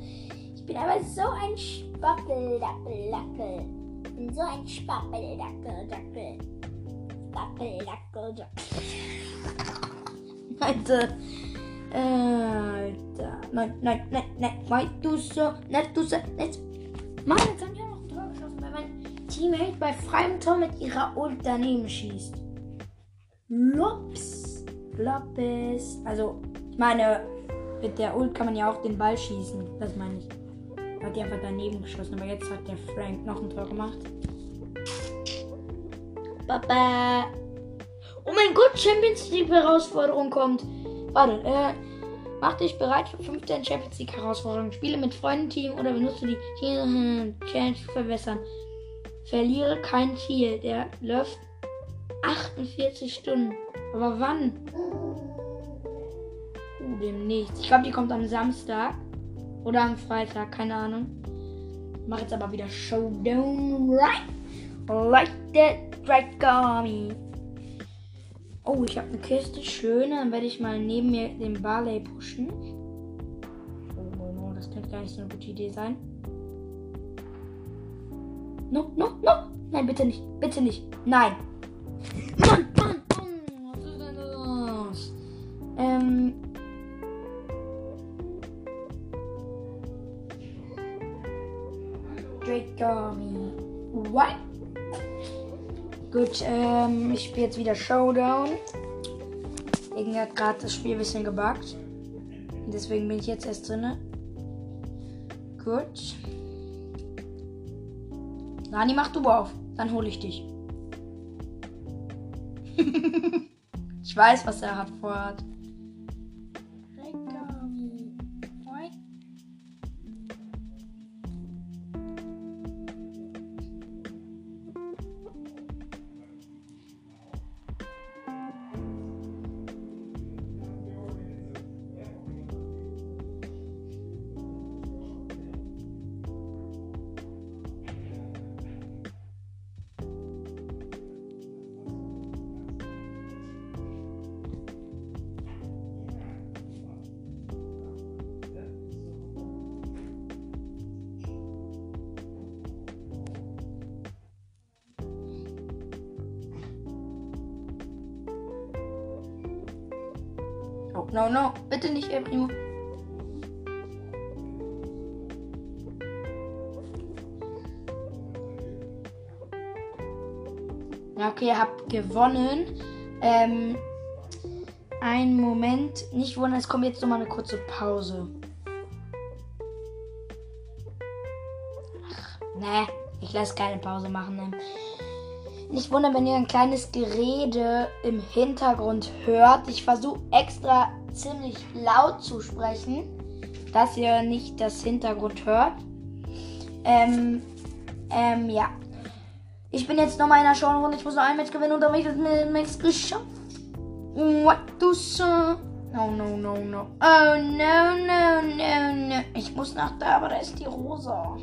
S1: Ich bin aber so ein Spappeldackel-Dackel. Bin so ein Spappeldackel-Dackel. Spappeldackel-Dackel. Leute. Alter. Nein, nein, nein, nein. Weil du so, nicht du so, nicht. Mann, jetzt haben die auch noch ein Tor geschossen, weil mein Teammate bei freiem Tor mit ihrer Ult daneben schießt. Lops. Loppes. Also, ich meine, mit der Ult kann man ja auch den Ball schießen. Das meine ich. Hat die einfach daneben geschossen, aber jetzt hat der Frank noch ein Tor gemacht. Papa. Oh mein Gott, Champions League Herausforderung kommt. Warte, äh, mach dich bereit für 15 Champions League Herausforderungen. Spiele mit Freunden, Team oder benutze die Challenge zu verbessern. Verliere kein Ziel. Der läuft 48 Stunden. Aber wann? Demnächst. Ich glaube, die kommt am Samstag. Oder am Freitag, keine Ahnung. Mach jetzt aber wieder Showdown right. Like that Dragami. Oh, ich habe eine Kiste. Schöne. Dann werde ich mal neben mir den Barley pushen. Oh, oh, oh, das könnte gar nicht so eine gute Idee sein. No, no, no. Nein, bitte nicht. Bitte nicht. Nein. Mann, Mann, Ähm. Dragami. What? Gut, ähm, ich spiele jetzt wieder Showdown. Irgendwie hat gerade das Spiel ein bisschen gebuggt. Deswegen bin ich jetzt erst drinne. Gut. Rani, mach du auf. Dann hole ich dich. ich weiß, was er hat vorhat. Gewonnen. Ähm, einen Moment. Nicht wundern, es kommt jetzt nochmal eine kurze Pause. Ach, nee, ich lasse keine Pause machen. Ne? Nicht wundern, wenn ihr ein kleines Gerede im Hintergrund hört. Ich versuche extra ziemlich laut zu sprechen, dass ihr nicht das Hintergrund hört. Ähm, ähm, ja. Ich bin jetzt nochmal in der Showrunde. Ich muss noch ein Match gewinnen und dann habe ich das Max geschafft. What do so? No, no, no, no. Oh, no, no, no, no. Ich muss nach da, aber da ist die Rosa.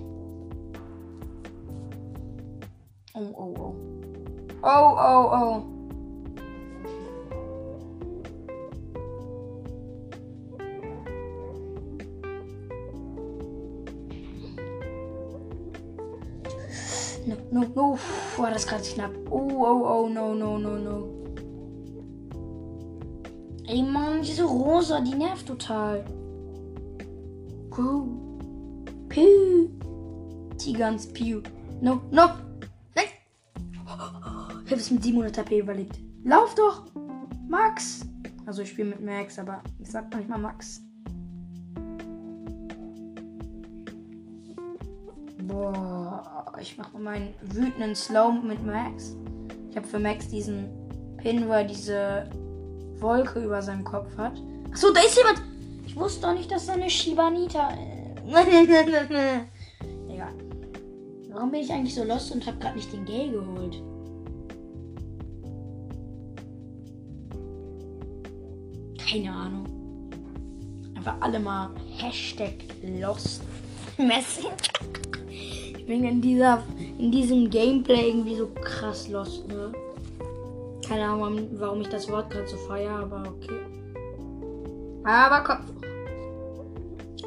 S1: Oh, oh, oh. Oh, oh, oh. No, no, no. War das gerade knapp. Oh, oh, oh, no, no, no, no. Ey, Mann, diese Rosa, die nervt total. Puh. Piu. Tigans Piu. No, no. Nein. Ich habe es mit 700 HP überlebt. Lauf doch. Max. Also ich spiele mit Max, aber ich sag manchmal Max. Ich mache mal meinen wütenden Slow mit Max. Ich habe für Max diesen Pin, wo er diese Wolke über seinem Kopf hat. Achso, da ist jemand. Ich wusste doch nicht, dass da eine Shibanita. Egal. Warum bin ich eigentlich so lost und habe gerade nicht den Gay geholt? Keine Ahnung. Einfach alle mal Hashtag Lost Messenger. Ich bin in dieser in diesem Gameplay irgendwie so krass lost, ne? Keine Ahnung, warum ich das Wort gerade so feiere, aber okay. Aber Kopf.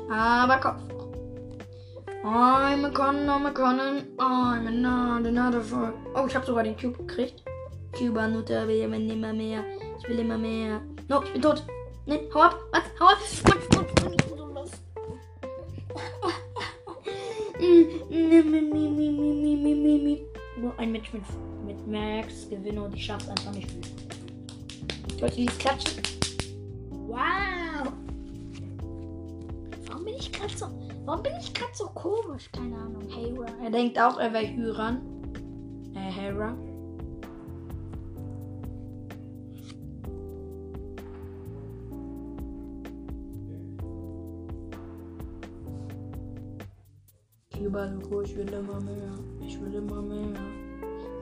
S1: Aber Kopf. I'm a con, I'm a conan, I'm another, another for. Oh, ich habe sogar den Cube gekriegt. Cuba Nutter will immer mehr. Ich will immer mehr. No, ich bin tot. Nein, hau ab. Was? Hau ab. Ich bin so los. Nur ein Match mit, mit Max gewinne und ich schaff's einfach nicht. Leute, die klatschen. Wow. Warum bin ich gerade so. Warum bin ich gerade so komisch? Keine Ahnung. Hera. Er denkt auch, er wäre Hyran. Äh, Hera. Überall ich will immer mehr. Ich will immer mehr.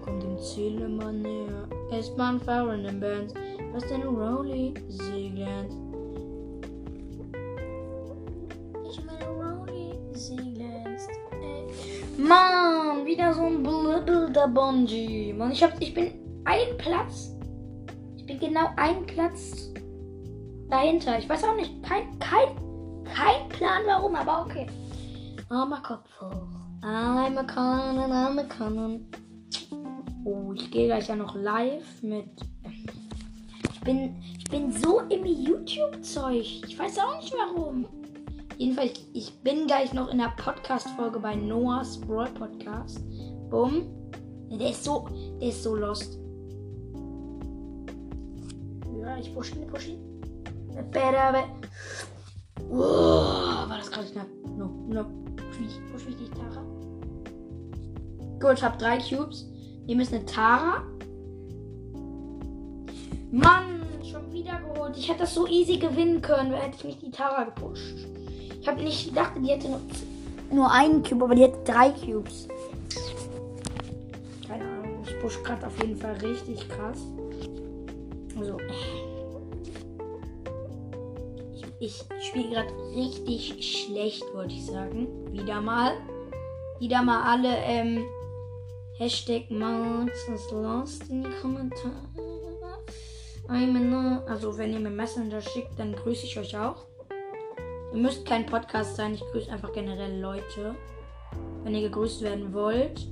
S1: Kommt dem Ziel immer näher. S-Bahn fahren in Bands. Was denn? Sie glänzt. Ich meine Rolli, sie glänzt. Ey. Mann, wieder so ein blöder Bungee. Mann, ich ich bin ein Platz. Ich bin genau ein Platz dahinter. Ich weiß auch nicht. Kein, kein, kein Plan warum, aber okay. Armer Kopf hoch. I'm a Conan, I'm. Oh, ich gehe gleich ja noch live mit. Ich bin, ich bin so im YouTube-Zeug. Ich weiß auch nicht warum. Jedenfalls, ich bin gleich noch in der Podcast-Folge bei Noahs Brawl Podcast. Bumm. Der ist so, der ist so lost. Ja, ich push ihn, push ihn. Better, Wow, war das gerade knapp. No, no. Push mich nicht, Tara. Gut, ich habe drei Cubes. Hier ist eine Tara. Mann, schon wieder geholt. Ich hätte das so easy gewinnen können, hätte ich nicht die Tara gepusht. Ich habe nicht gedacht, die hätte nur, nur einen Cube, aber die hätte drei Cubes. Keine Ahnung. Ich push gerade auf jeden Fall richtig krass. Also. Ich, spiele gerade richtig schlecht, wollte ich sagen. Wieder mal. Wieder mal alle ähm, Hashtag Monsters Lost in die Kommentare. Also wenn ihr mir Messenger schickt, dann grüße ich euch auch. Ihr müsst kein Podcast sein, ich grüße einfach generell Leute. Wenn ihr gegrüßt werden wollt.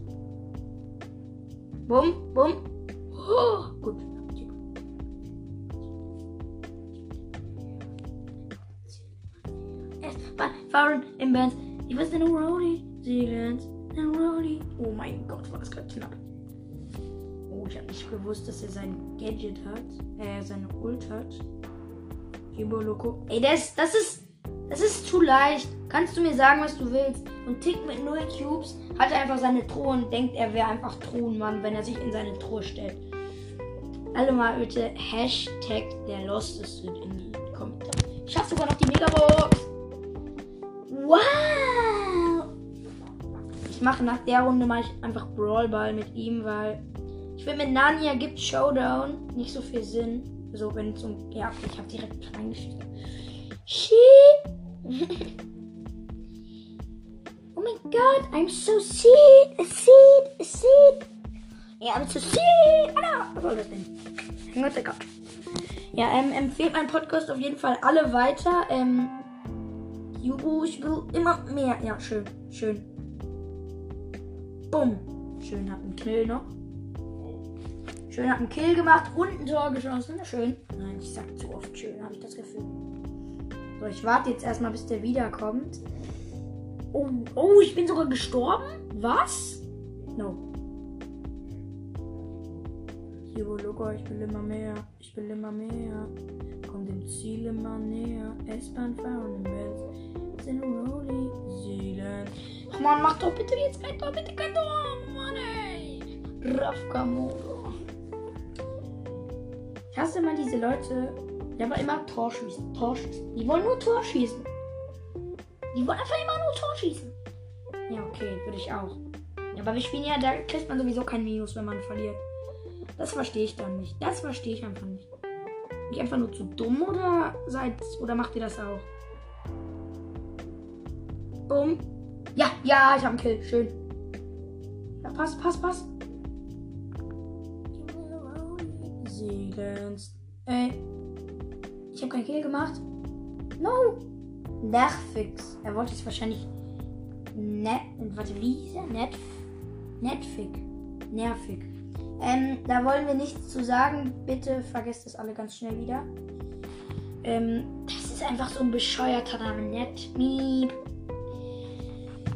S1: Bumm, bumm. Oh, gut. Fahren im Band. Ich weiß nicht, Rowdy. Seeland. Rowdy. Oh mein Gott, war das gerade knapp. Oh, ich habe nicht gewusst, dass er sein Gadget hat. Äh, seine Ult hat. Jibo Loco. Ey, das, das ist. Das ist zu leicht. Kannst du mir sagen, was du willst? Und Tick mit 0 Cubes hat einfach seine Truhe und denkt, er wäre einfach Truhenmann, wenn er sich in seine Truhe stellt. Alle mal bitte Hashtag der Lostest in die Kommentare. Ich habe sogar noch die Megabox. Mache nach der Runde mache ich einfach Brawlball mit ihm, weil ich finde mit Nania gibt Showdown nicht so viel Sinn. So wenn es um ja ich habe direkt reingeschickt. Oh my god, I'm so seed, a seed, a seed. Ja, I'm so seed. Ah, was soll das denn? Gott, oh Gott. Ja, ähm, empfehlt meinen Podcast auf jeden Fall alle weiter. Ähm, Juhu, ich will immer mehr. Ja, schön, schön. Bumm. Schön, hat einen Kill noch. Schön, hat einen Kill gemacht und ein Tor geschossen. Schön. Nein, ich sag zu oft schön, habe ich das Gefühl. So, ich warte jetzt erstmal, bis der wiederkommt. Oh, oh, ich bin sogar gestorben? Was? No. Hier, Logo, ich will immer mehr. Ich will immer mehr. Komm dem Ziel immer näher. S-Bahn fahren im Welt. Sind Rolli. Seelen. Ach man, mach doch bitte jetzt kein Tor, bitte kein Tor. Mann, ey. Rafka Modo. Ich hasse immer diese Leute, der war immer Tor schießen. Tor schießen. Die wollen nur Tor schießen. Die wollen einfach immer nur Tor schießen. Ja, okay, würde ich auch. Ja, aber wir spielen ja, da kriegt man sowieso kein Minus, wenn man verliert. Das verstehe ich dann nicht. Das verstehe ich einfach nicht. Bin ich einfach nur zu dumm oder seid oder macht ihr das auch? Bumm. Ja, ja, ich habe einen Kill. Schön. Ja, pass, pass, pass. Segens. Ey. Ich habe keinen Kill gemacht. No. Nervix. Er wollte es wahrscheinlich. Net. Warte, wie hieß er? Net. Netfig. Nervig. Ähm, da wollen wir nichts zu sagen. Bitte vergesst das alle ganz schnell wieder. Ähm, das ist einfach so ein bescheuerter Name. Netmeep.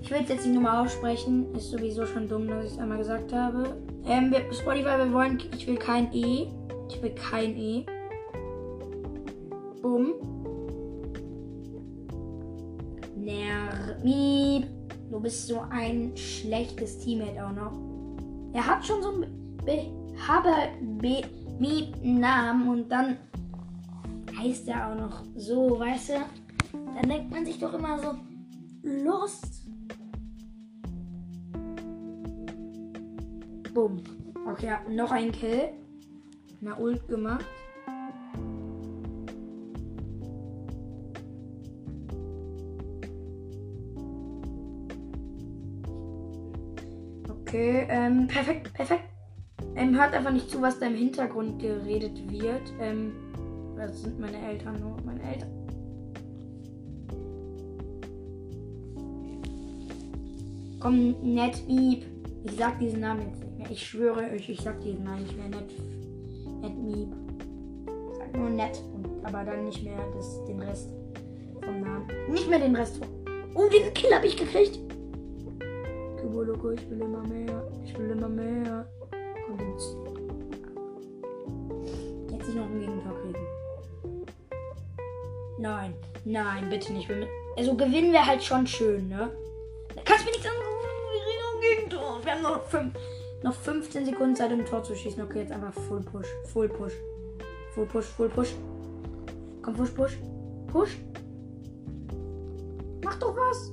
S1: Ich will es jetzt nicht nochmal aussprechen. Ist sowieso schon dumm, dass ich es einmal gesagt habe. Ähm, Spotify, wir wollen. Ich will kein E. Ich will kein E. Bumm. Nermieb. Du bist so ein schlechtes Teammate auch noch. Er hat schon so einen Behaber-Namen und dann heißt er auch noch so, weißt du? Dann denkt man sich doch immer so, Lost. Bumm. Okay, noch ein Kill. Na, Ult gemacht. Okay, ähm, perfekt, perfekt. Ähm, hört einfach nicht zu, was da im Hintergrund geredet wird. Ähm, das sind meine Eltern nur, meine Eltern. Komm, Netmeep. Ich sag diesen Namen jetzt. Ich schwöre euch, ich sag diesen Namen nicht mehr. Net, Netmeep. Ich sag nur Net, und, aber dann nicht mehr das, den Rest vom Namen. Nicht mehr den Rest. Oh, diesen Kill habe ich gekriegt. Loco, ich will immer mehr. Ich will immer mehr. Und jetzt. Jetzt nicht noch ein Gegentor kriegen. Nein, nein, bitte nicht. Also gewinnen wir halt schon schön, ne? Da kannst du mir nichts anderes Wir reden um Gegentor. Wir haben noch, fünf, noch 15 Sekunden Zeit, um Tor zu schießen. Okay, jetzt einfach Full Push. Full Push. Full Push, Full Push. Komm, Push, Push. Push. Mach doch was.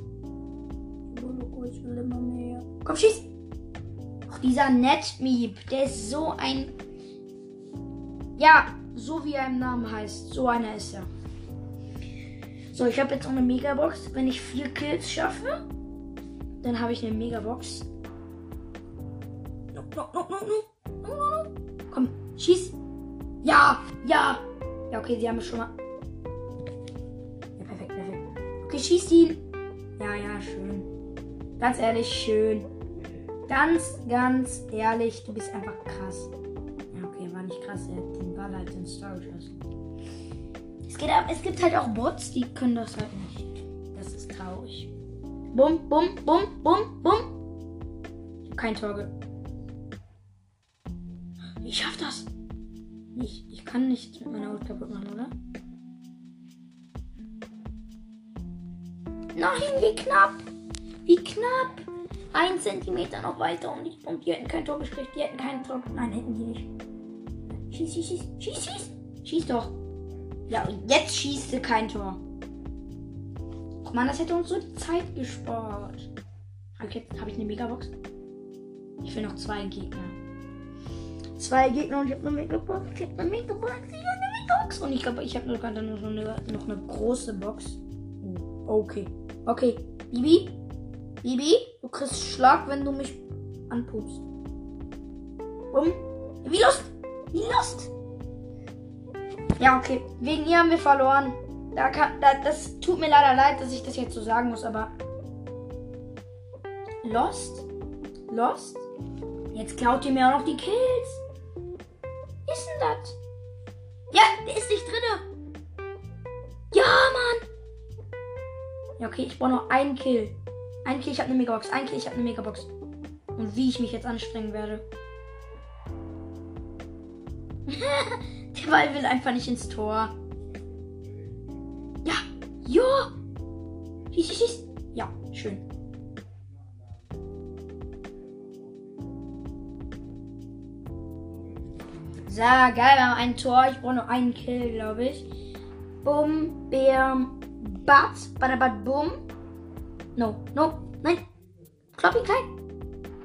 S1: Ich will immer mehr. Komm, schieß! Ach, dieser Netmeep, der ist so ein. Ja, so wie er im Namen heißt. So einer ist er. So, ich habe jetzt auch eine Megabox. Wenn ich vier Kills schaffe, dann habe ich eine Megabox. Komm, schieß. Ja, ja. Ja, okay, sie haben es schon mal. Ja, perfekt, perfekt. Okay, schieß ihn. Ja, ja, schön. Ganz ehrlich, schön. Ganz, ganz ehrlich, du bist einfach krass. Ja, okay, war nicht krass. Er hat den Ball halt in geschossen. Es, geht, es gibt halt auch Bots, die können das halt nicht. Das ist traurig. Bum, bum, bum, bum, bum. Kein Tor. Ich schaff das. Ich, ich kann nichts mit meiner Haut kaputt machen, oder? Nein, wie knapp. Wie knapp. Ein Zentimeter noch weiter und, ich, und die hätten kein Tor gekriegt. Die hätten kein Tor. Nein, hätten die nicht. Schieß, schieß, schieß. Schieß, schieß. Schieß doch. Ja, und jetzt schießt sie kein Tor. Guck mal, das hätte uns so die Zeit gespart. Habe ich, jetzt, ich eine Megabox? Ich will noch zwei Gegner. Zwei Gegner und ich habe eine Megabox. Ich habe eine Megabox. Ich habe eine Megabox. Und ich glaube, ich habe noch, noch, eine, noch eine große Box. Oh, okay. Okay. Bibi? Bibi? Du kriegst Schlag, wenn du mich anpupst. Um. Wie Lust? Wie Lust? Ja, okay. Wegen ihr haben wir verloren. Da kann, da, das tut mir leider leid, dass ich das jetzt so sagen muss, aber. Lost? Lost? Jetzt klaut ihr mir auch noch die Kills. Ist denn das? Ja, der ist nicht drinne. Ja, Mann. Ja, okay, ich brauche noch einen Kill. Ein Kill, ich habe eine Megabox. Ein Kill, ich habe eine Megabox. Und wie ich mich jetzt anstrengen werde. der Ball will einfach nicht ins Tor. Ja. Ja. Schieß, schieß, schieß. Ja, schön. So, geil, wir haben ein Tor. Ich brauche noch einen Kill, glaube ich. Bum, bam, bat, badabat, bum. No, no, nein. Klopp ihn klein.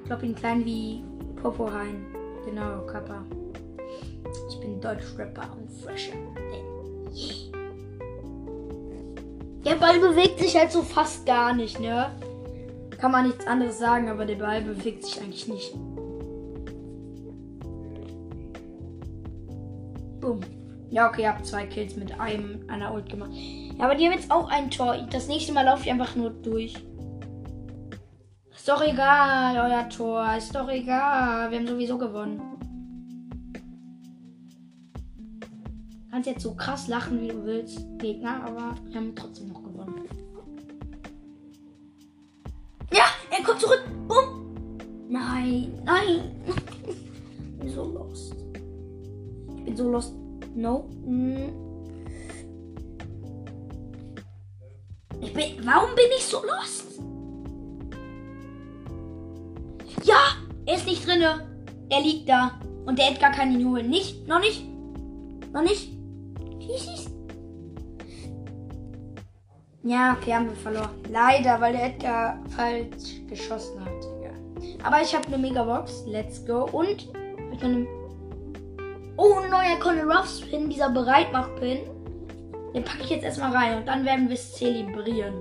S1: Klopp ihn klein wie Popo rein. Genau, Kappa. Ich bin Deutschrapper und fresher. Der Ball bewegt sich halt so fast gar nicht, ne? Kann man nichts anderes sagen, aber der Ball bewegt sich eigentlich nicht. Boom. Ja, okay, habt zwei Kills mit einem einer Ult gemacht. Ja, aber die haben jetzt auch ein Tor. Das nächste Mal laufe ich einfach nur durch. Ist doch egal, euer Tor. Ist doch egal. Wir haben sowieso gewonnen. Kannst jetzt so krass lachen, wie du willst, Gegner, aber wir haben trotzdem noch gewonnen. Ja, er kommt zurück. Bumm. Nein, nein. ich bin so lost. Bin so lost. No. Hm. Ich bin, warum bin ich so lost? Ja, er ist nicht drinne. Er liegt da. Und der Edgar kann ihn holen. Nicht? Noch nicht? Noch nicht? Ja, okay, haben wir verloren. Leider, weil der Edgar falsch geschossen hat. Aber ich habe eine Megabox. Let's go. Und ich eine Oh, ein neuer Conor Ruffs Pin, dieser Bereitmach-Pin. Den packe ich jetzt erstmal rein und dann werden wir es zelebrieren.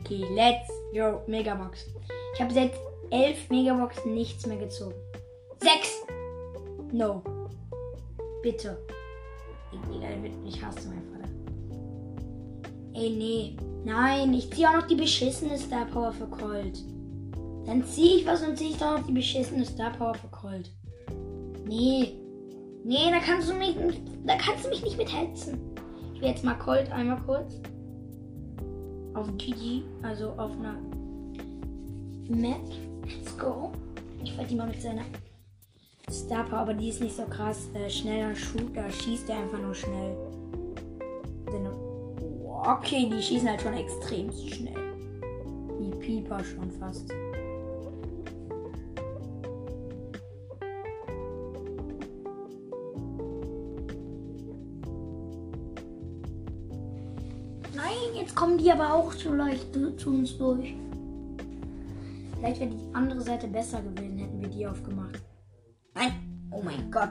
S1: Okay, let's go. Megabox. Ich habe jetzt elf Megaboxen nichts mehr gezogen. Sechs. No. Bitte. Ich hasse mein Vater. Ey, nee. Nein, ich ziehe auch noch die beschissene Star Power für Colt. Dann ziehe ich was und ziehe ich doch noch die beschissene Star Power für Colt. Nee. Nee, da kannst du mich, da kannst du mich nicht mit hetzen. Ich will jetzt mal Colt einmal kurz. Auf GG, also auf einer Map. Let's go. Ich werde die mal mit seiner Star Power, aber die ist nicht so krass. Äh, schneller Shooter, schießt er einfach nur schnell. Okay, die schießen halt schon extrem schnell. Wie Pieper schon fast. Nein, jetzt kommen die aber auch zu leicht zu uns durch. Vielleicht wäre die andere Seite besser gewesen, hätten wir die aufgemacht. Nein! Oh mein Gott!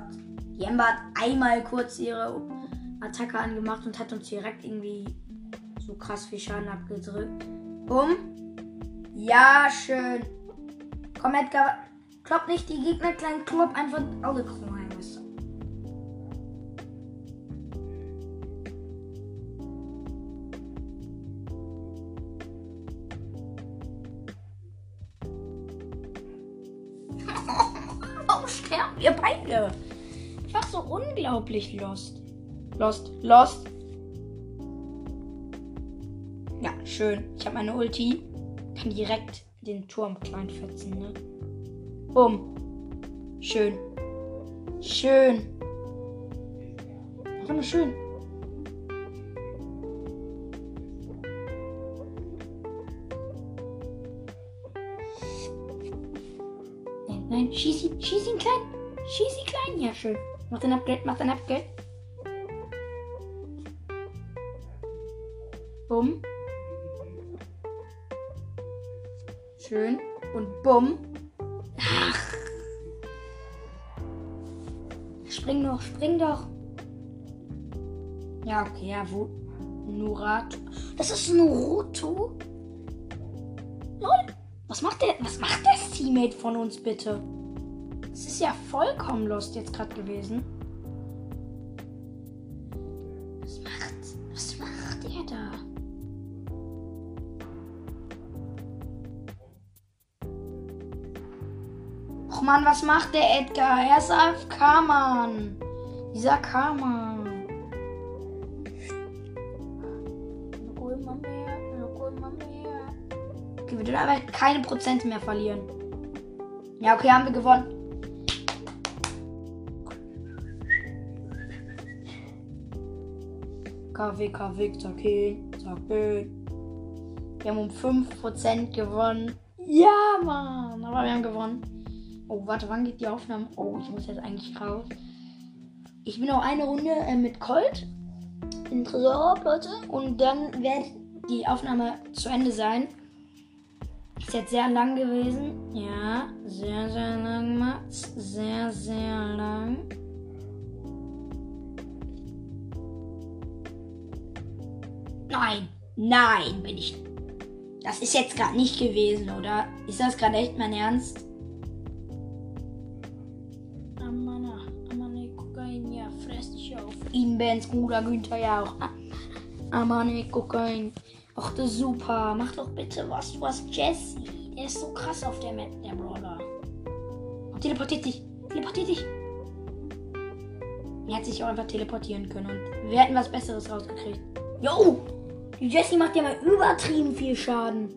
S1: Die Ember hat einmal kurz ihre Attacke angemacht und hat uns direkt irgendwie so krass viel Schaden abgedrückt. Bumm. Ja, schön. Komm, Edgar. Klopp nicht die Gegner klein, klopp einfach alle klein. Warum sterben wir beide? so unglaublich lost. Lost, lost. Schön. Ich habe meine Ulti. Kann direkt den Turm klein fetzen, ne? Bumm. Schön. Schön. Einfach nur schön. Nein, nein, schieß ihn, schieß ihn klein. Schieß ihn klein. Ja, schön. Mach dein Upgrade, mach dein Upgrade. Bumm. Schön. Und bumm. Ach. Spring doch, spring doch. Ja, okay, ja, wo? Nurato. Das ist Naruto? Lol. Was macht der? Was macht das Teammate von uns bitte? Das ist ja vollkommen lost jetzt gerade gewesen. Was macht? Was macht er da? Mann, was macht der Edgar? Er ist AFK, Mann. Dieser Karma. Okay, wir dürfen aber keine Prozente mehr verlieren. Ja, okay, haben wir gewonnen. KW, Victor, K, Zack, B. Wir haben um 5% gewonnen. Ja, Mann. Aber wir haben gewonnen. Oh, warte, wann geht die Aufnahme? Oh, ich muss jetzt eigentlich raus. Ich bin noch eine Runde äh, mit Colt in Tresor, Leute. Und dann wird die Aufnahme zu Ende sein. Ist jetzt sehr lang gewesen. Ja, sehr, sehr lang, Mats. Sehr, sehr lang. Nein, nein, bin ich. Das ist jetzt gerade nicht gewesen, oder? Ist das gerade echt mein Ernst? Benz, Bruder, Günther, ja auch. Amane, Kokain. Ach, das ist super. Mach doch bitte was. Hast Jesse. Der ist so krass auf der Map, der Brawler. Und teleportiert dich. Teleportiert dich. Er hat sich auch einfach teleportieren können. Und wir hätten was Besseres rausgekriegt. Yo! Die Jessie macht ja mal übertrieben viel Schaden.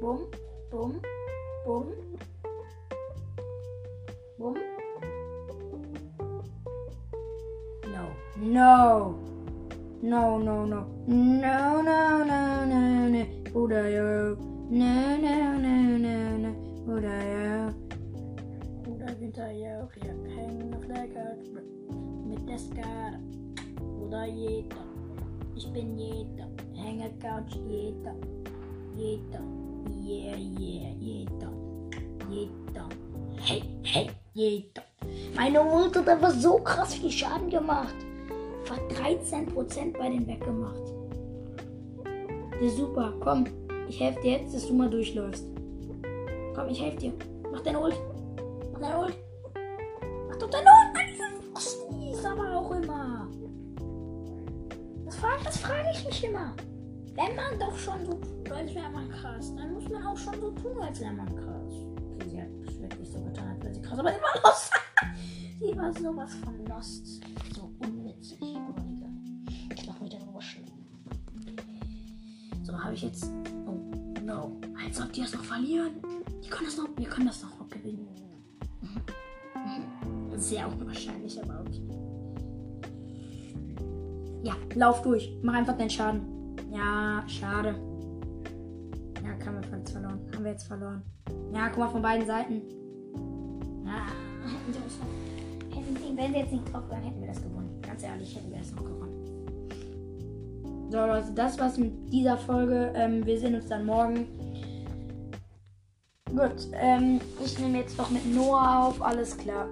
S1: Bumm, bumm, bumm. Bumm. No. No. No, no, no. No, no, no, no, no. Bruder, yo. No, no, no, no, no. Bruder, yo. Bruder, Günther, yo. Wir hängen auf der Couch mit der Skala. Bruder, jeder. Ich bin jeder. Hänge Couch, jeder. Jeder. Yeah, yeah, jeder. Jeder. Hey, hey, jeder. Meine Mutter hat einfach so krass viel Schaden gemacht. Hat 13% bei den weggemacht. Ja, super, komm. Ich helfe dir jetzt, dass du mal durchläufst. Komm, ich helfe dir. Mach deine Ult. Mach deine Ult. Mach doch deine Ult. Aber auch immer. Das frage das frag ich mich immer. Wenn man doch schon so tut, als wäre man krass, dann muss man auch schon so tun, als wäre man krass. Okay, sie hat wirklich so getan, als wäre sie krass, aber sie war lost. sie war sowas von lost. So unwitzig. Aber egal. Ich mach mich darüber schlimm. So, habe ich jetzt. Oh, no. Als ob die das noch verlieren. Die können das noch. Wir können das noch gewinnen. Mhm. Sehr unwahrscheinlich, aber okay. Ja, lauf durch. Mach einfach deinen Schaden. Ja, schade. Ja, haben wir jetzt verloren. Haben wir jetzt verloren. Ja, guck mal von beiden Seiten. Ja, hätten wenn sie jetzt nicht drauf wären, hätten wir das gewonnen. Ganz ehrlich, hätten wir das noch gewonnen. So, Leute, das war's mit dieser Folge. Ähm, wir sehen uns dann morgen. Gut, ähm, ich nehme jetzt noch mit Noah auf. Alles klar.